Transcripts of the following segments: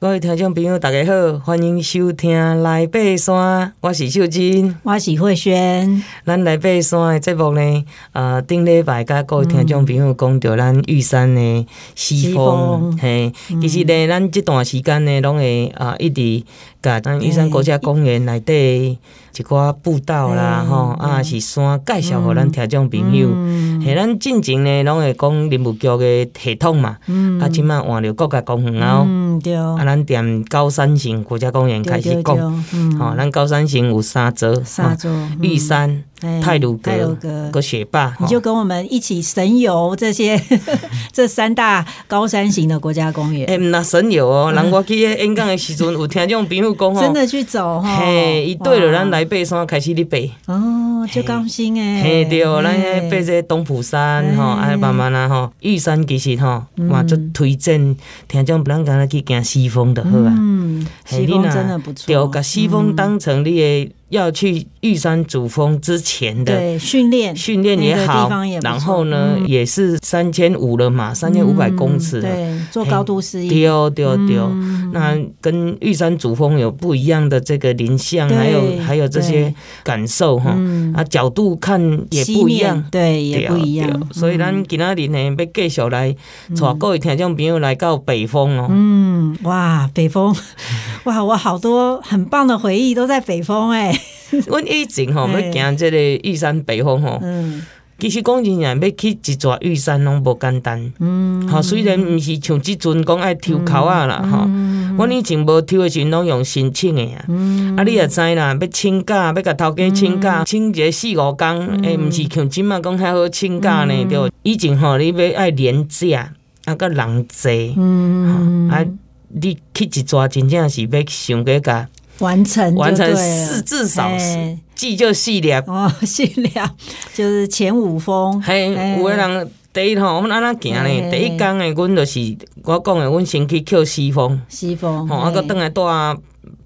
各位听众朋友，大家好，欢迎收听《来爬山》，我是秀珍，我是慧萱。咱来爬山的节目呢，呃，顶礼拜甲各位听众朋友讲到咱玉山的西风，嘿，其实呢，咱这段时间呢，拢会啊一直甲咱玉山国家公园内底一寡步道啦，吼啊是山介绍互咱听众朋友。嘿，咱进前呢，拢会讲林务局的系统嘛，啊，即满换着国家公园哦，对，啊，咱踮高山型国家公园开始讲，吼，咱高山型有三座，三座，玉山、太鲁阁、个雪霸，你就跟我们一起神游这些 这三大高山型的国家公园。哎，那神游哦，人我去演讲的时阵，有听种朋友讲真的去走哈，嘿，一对了，咱来爬山开始哩爬，哦，就高兴诶，嘿，对，咱爬这东埔山吼，哎，慢慢啦吼，玉山其实吼，嘛就推荐听众不能讲去行西峰的好啊，嗯，西峰真的不错，就把西峰当成你的。要去玉山主峰之前的训练，训练也好，然后呢，也是三千五了嘛，三千五百公尺，对，做高度适应，丢丢丢，那跟玉山主峰有不一样的这个林相，还有还有这些感受哈，啊，角度看也不一样，对，也不一样，所以咱今仔日呢，要继续来带各位听众朋友来到北峰哦，嗯，哇，北风，哇，我好多很棒的回忆都在北峰哎。阮以前吼 要行这个玉山北峰吼，其实讲真正要去一座玉山拢无简单。嗯，好，虽然毋是像即阵讲爱抽考啊啦，吼，阮以前无抽的时阵拢用申请的啊。啊，你也知啦，要请假，要甲头家请假，请一个四五工，诶，毋是像即嘛讲遐好请假呢，对。以前吼，你要爱连假，啊，个人济，嗯，啊，你去一抓真正是要想个甲。完成完成四至少是记就四列哦，四列就是前五峰。嘿，有个人第一吼，我们安那行呢？第一工诶，阮就是我讲的，阮先去扣西峰，西峰，吼，啊，搁倒来住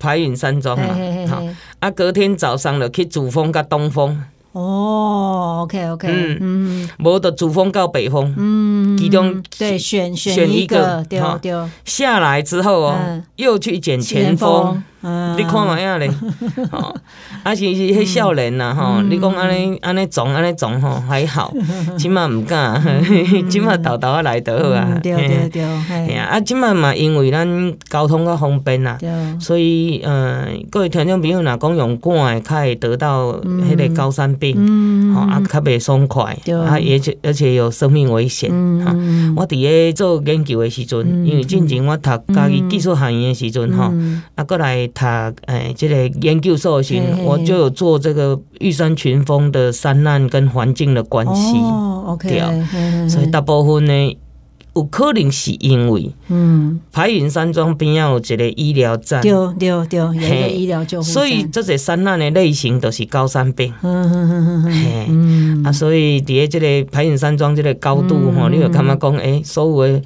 排云山庄嘛，好，啊，隔天早上就去主峰甲东峰。哦，OK OK，嗯。嗯，无的主峰到北峰，嗯，其中对选选一个，对对，下来之后哦，又去捡前峰。你看嘛样咧，吼，啊是是迄少年呐，吼，你讲安尼安尼种安尼种吼还好，即码毋敢，即码豆豆啊来得好啊，对对对，系啊，啊起码嘛，因为咱交通较方便啦，所以呃，各位听众朋友若讲用赶诶，较会得到迄个高山病，吼，啊较袂爽快，啊而且而且有生命危险，哈，我伫咧做研究诶时阵，因为进前我读家己技术学院诶时阵，吼，啊过来。他诶，这个研究所时，我就有做这个玉山群峰的山难跟环境的关系。哦，OK，所以大部分呢，有可能是因为，嗯，排云山庄边要有一个医疗站，对对对，有一个医疗救护。所以这些山难的类型都是高山病。嗯嗯嗯嗯，啊，所以伫个这个排云山庄这个高度哈，你有感觉讲，诶，所有的。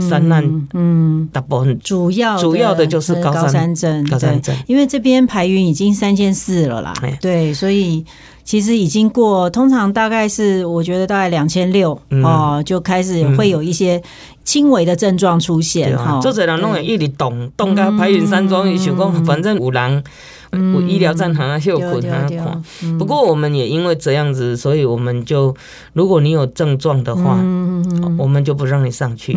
山难，嗯，大部分主要主要的就是高山症，高山镇，因为这边排云已经三千四了啦，对，所以其实已经过，通常大概是我觉得大概两千六哦，就开始会有一些轻微的症状出现哈。做者人弄会一直动，动到白云山庄，想讲反正有人。我医疗站还要有困啊看，不过我们也因为这样子，所以我们就，如果你有症状的话，我们就不让你上去。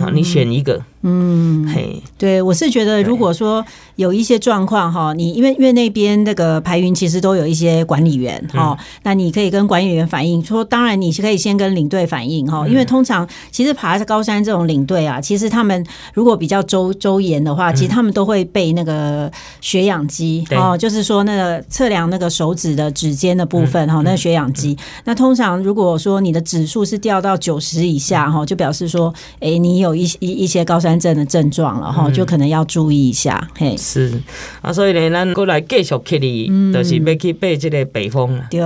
好，你选一个。嗯，嘿，对，我是觉得，如果说有一些状况哈，你因为因为那边那个排云其实都有一些管理员哈，那你可以跟管理员反映说，当然你是可以先跟领队反映哈，因为通常其实爬高山这种领队啊，其实他们如果比较周周延的话，其实他们都会备那个血氧机。哦，就是说那个测量那个手指的指尖的部分哈，那个血氧机。那通常如果说你的指数是掉到九十以下哈，就表示说，哎，你有一一一些高山症的症状了哈，就可能要注意一下。嘿，是啊，所以呢，咱过来继续去哩，就是要去爬这个北峰。对，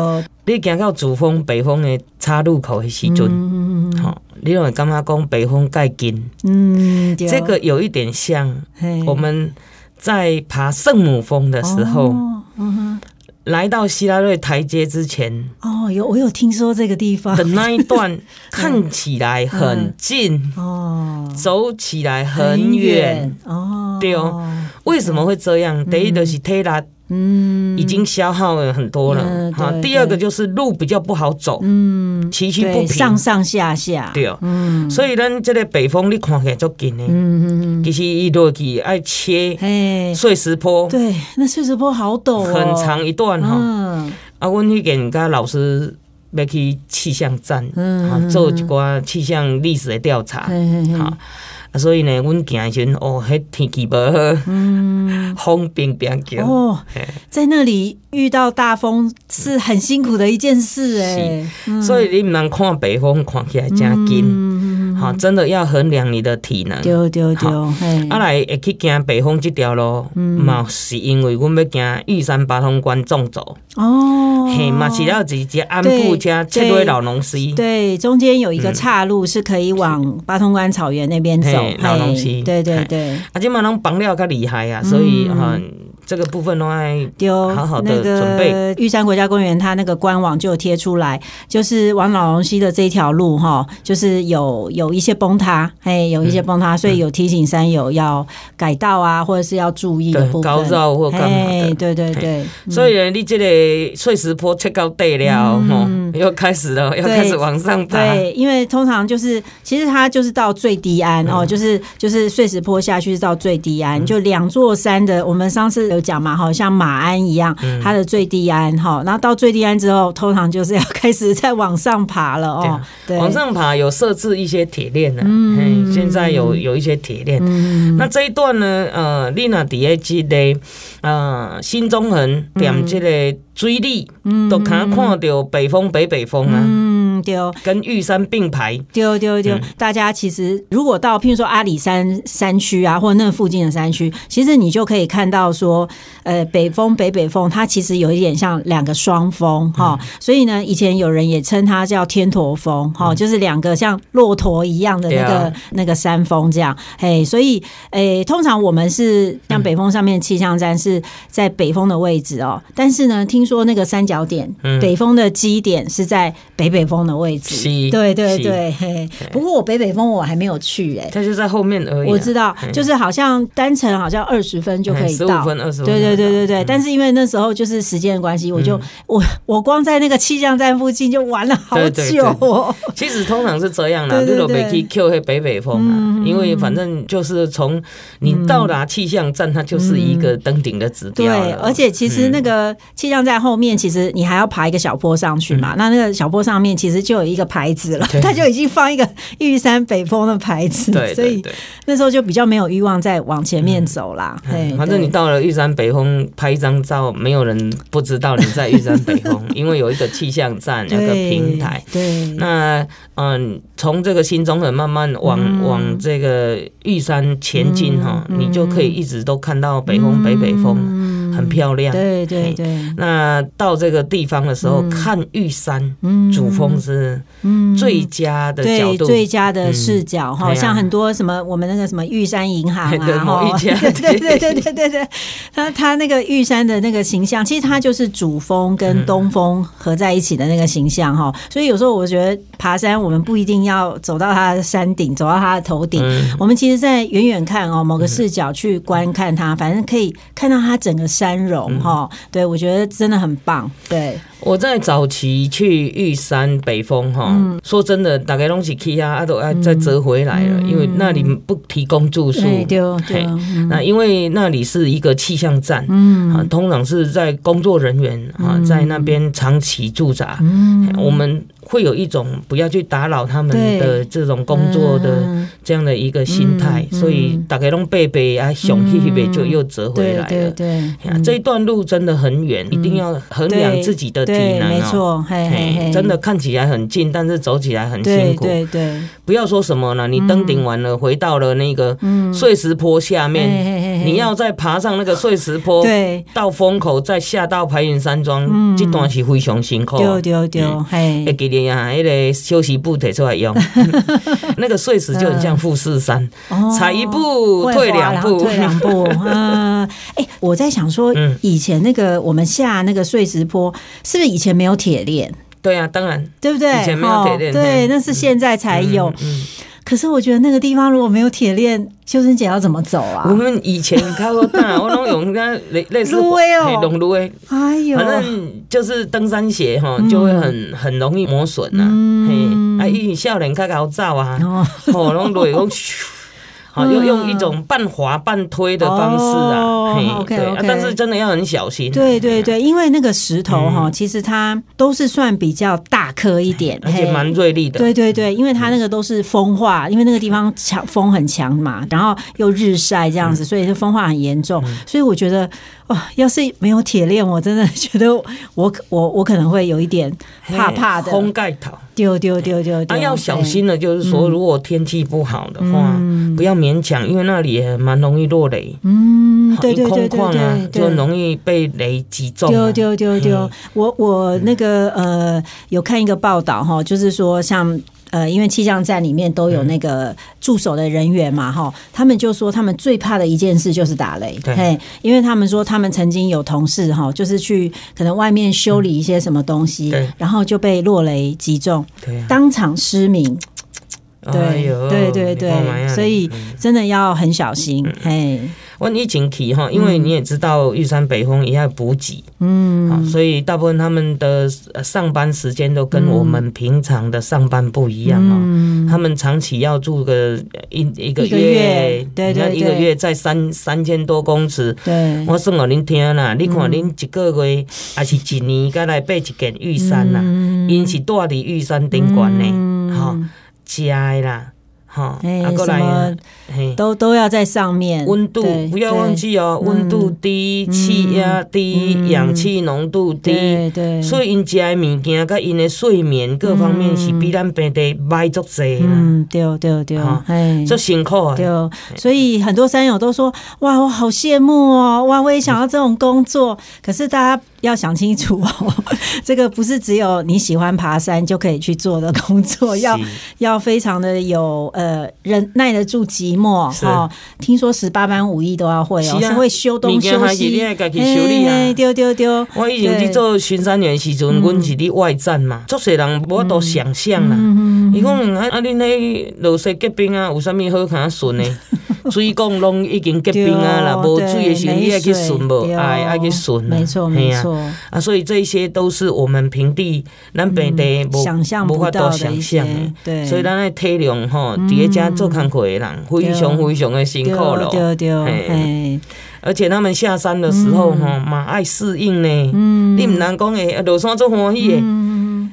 你行到主峰北峰的岔路口的时阵，好，你认为感觉讲北风盖紧？嗯，这个有一点像我们。在爬圣母峰的时候，哦嗯、来到希拉瑞台阶之前，哦，有我有听说这个地方。的那一段 看起来很近，哦，走起来很远，哦。对哦，为什么会这样？第一就是体力。嗯，已经消耗了很多了。好，第二个就是路比较不好走，嗯，崎岖不平，上上下下。对，嗯，所以咱这个北风你看起来足近的，嗯嗯，其实一落去爱切碎石坡，对，那碎石坡好陡，很长一段哈。啊，阮去给人家老师要去气象站，嗯，做一寡气象历史的调查，好。啊，所以呢，阮行的时阵哦，迄天气无好，嗯，风冰冰叫。哦，在那里遇到大风是很辛苦的一件事诶。是，所以你唔能看北风看起来真紧，好，真的要衡量你的体能。对对对，啊来会去行北风这条路，嘛是因为阮要行玉山八通关纵走。哦，嘿，嘛是要直接安步加切对老农溪，对，中间有一个岔路是可以往八通关草原那边走。老农西，对对对，啊，今嘛拢绑了较厉害啊，所以哈。这个部分都要好好的准备。玉山国家公园它那个官网就有贴出来，就是往老龙溪的这一条路哈，就是有有一些崩塌，哎，有一些崩塌，所以有提醒山友要改道啊，或者是要注意的部分。高绕或干嘛的？对对对。所以呢，你这个碎石坡切到底了，嗯又开始了，要开始往上爬。对，因为通常就是，其实它就是到最低安哦，就是就是碎石坡下去是到最低安，就两座山的。我们上次有。讲嘛，好像马鞍一样，它的最低鞍哈，然后到最低鞍之后，通常就是要开始再往上爬了哦。对，往上爬有设置一些铁链的，嗯，现在有有一些铁链。嗯，那这一段呢，呃，丽娜底下记得，呃，新中横点这个追力，都看看到北风北北风啊。对，跟玉山并排。对对对，大家其实如果到譬如说阿里山山区啊，或者那附近的山区，其实你就可以看到说，呃，北峰北北峰，它其实有一点像两个双峰哈。所以呢，以前有人也称它叫天驼峰哈，就是两个像骆驼一样的那个那个山峰这样。嘿，所以诶，通常我们是像北峰上面气象站是在北峰的位置哦，但是呢，听说那个三角点北峰的基点是在北北峰的位置，对对对，嘿。不过我北北峰我还没有去哎，它就在后面而已。我知道，就是好像单程好像二十分就可以到，十五分二十分。对对对对对。但是因为那时候就是时间的关系，我就我我光在那个气象站附近就玩了好久哦。其实通常是这样的，如果北去 Q 黑北北峰啊，因为反正就是从你到达气象站，它就是一个登顶的指标。对，而且其实那个气象站后面，其实你还要爬一个小坡上去嘛。那那个小坡上面其实就有一个牌子了，他就已经放一个玉山北峰的牌子，所以那时候就比较没有欲望再往前面走啦。反正你到了玉山北峰拍一张照，没有人不知道你在玉山北峰，因为有一个气象站，有个平台。对，那嗯，从这个新中横慢慢往往这个玉山前进哈，你就可以一直都看到北峰北北峰，很漂亮。对对对。那到这个地方的时候，看玉山主峰。是最佳的角度，最佳的视角哈，像很多什么我们那个什么玉山银行啊，哈，对对对对对对，他他那个玉山的那个形象，其实它就是主峰跟东峰合在一起的那个形象哈，所以有时候我觉得爬山我们不一定要走到它的山顶，走到它的头顶，我们其实在远远看哦，某个视角去观看它，反正可以看到它整个山容哈，对我觉得真的很棒，对。我在早期去玉山北峰哈，说真的，大概拢是去啊，啊都要再折回来了，因为那里不提供住宿。对对。那因为那里是一个气象站，嗯，啊通常是在工作人员啊在那边长期驻扎，嗯，我们。会有一种不要去打扰他们的这种工作的这样的一个心态，所以大概拢背背啊，熊屁屁就又折回来了。对对，这一段路真的很远，一定要衡量自己的体能。没错，真的看起来很近，但是走起来很辛苦。对对，不要说什么了，你登顶完了，回到了那个碎石坡下面，你要再爬上那个碎石坡，对，到风口再下到白云山庄，这段是非常辛苦。对对对，嘿，呀，那个休息步提出来用，那个碎石就很像富士山，踩一步退两步，退两步。嗯，哎，我在想说，以前那个我们下那个碎石坡，是不是以前没有铁链？对啊，当然，对不对？以前没有铁链，对，那是现在才有。可是我觉得那个地方如果没有铁链，修身姐要怎么走啊？我们以前开过大，我拢用那类类似路威哦。哎呦，反正就是登山鞋哈，就会很很容易磨损呐。嘿，啊，以少年较好走啊，哦，拢落拢咻。好，用用一种半滑半推的方式啊，嘿，OK OK，但是真的要很小心。对对对，因为那个石头哈，其实它都是算比较大颗一点，而且蛮锐利的。对对对，因为它那个都是风化，因为那个地方强风很强嘛，然后又日晒这样子，所以是风化很严重。所以我觉得，哇，要是没有铁链，我真的觉得我我我可能会有一点怕怕的。风盖头。丢丢丢丢，啊，要小心的，就是说，如果天气不好的话，不要勉强，因为那里也蛮容易落雷。嗯，对对对对对，就容易被雷击中。丢丢丢丢，我我那个呃，有看一个报道哈，就是说像。呃，因为气象站里面都有那个驻守的人员嘛，哈、嗯，他们就说他们最怕的一件事就是打雷，对，因为他们说他们曾经有同事哈，就是去可能外面修理一些什么东西，嗯、然后就被落雷击中，对，当场失明。对，对对对对，所以真的要很小心。嗯、嘿，我以前去哈，因为你也知道玉山北峰也要补给，嗯，所以大部分他们的上班时间都跟我们平常的上班不一样啊。他们长期要住个一一个月，对对对，一个月在三三千多公尺。对，我算给您听啦，你看您一个月还是一年，该来背一件玉山啦，因是住在玉山顶馆呢，哈。家啦，哈，啊，过来，都都要在上面。温度不要忘记哦，温度低，气压低，氧气浓度低，对，所以因食的物件，甲因的睡眠各方面是比咱平地歹足济。嗯，对对对，哎，足辛苦啊。对，所以很多山友都说，哇，我好羡慕哦，哇，我也想要这种工作。可是大家。要想清楚哦，这个不是只有你喜欢爬山就可以去做的工作，要要非常的有呃忍耐得住寂寞哦。听说十八般武艺都要会哦，是会修东修西，哎，丢丢丢。我以前去做巡山员时阵，阮是伫外站嘛，做些人我都想象啦。伊讲啊，啊，恁迄落雪结冰啊，有啥物好看顺呢？水讲拢已经结冰啊啦，无水的时候你爱去顺无？哎，爱去顺啊。没错，没错。啊，所以这些都是我们平地咱平地无想象不到的想象对，所以咱的体谅吼，底下家做工课的人非常非常的辛苦咯。对对对，而且他们下山的时候吼，嘛爱适应呢。嗯，你唔能讲诶，落山做欢喜诶。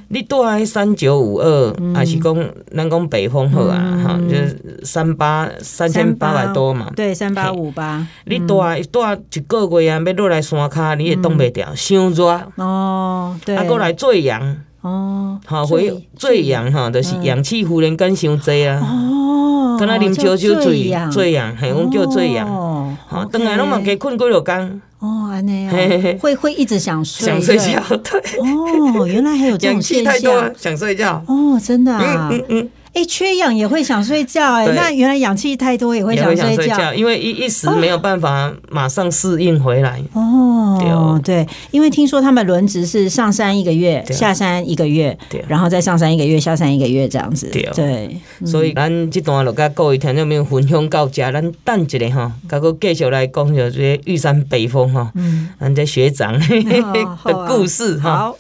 你住喺三九五二，还是讲咱讲北风好啊？哈，就是三八三千八百多嘛。对，三八五八。你住住一个月啊，要落来山卡，你也冻袂掉，伤热。哦，对。啊，过来最阳。哦。好，回最阳哈，就是氧气忽然间伤济啊。哦。跟他啉烧酒醉，醉阳，嘿，我们叫醉阳。哦。好，等下拢嘛加困几落工。哦，安尼哦，会会一直想睡，想睡觉，对。哦，原来还有这种现象，想睡觉。哦，真的啊。嗯嗯。哎，缺氧也会想睡觉，哎，那原来氧气太多也会想睡觉，因为一一时没有办法马上适应回来。哦，对，因为听说他们轮值是上山一个月，下山一个月，然后再上山一个月，下山一个月这样子。对，所以咱这段就甲各位听众朋友分享到这，咱等一下哈，甲个继续来讲就这玉山北峰哈，嗯，咱这学长 的故事哈。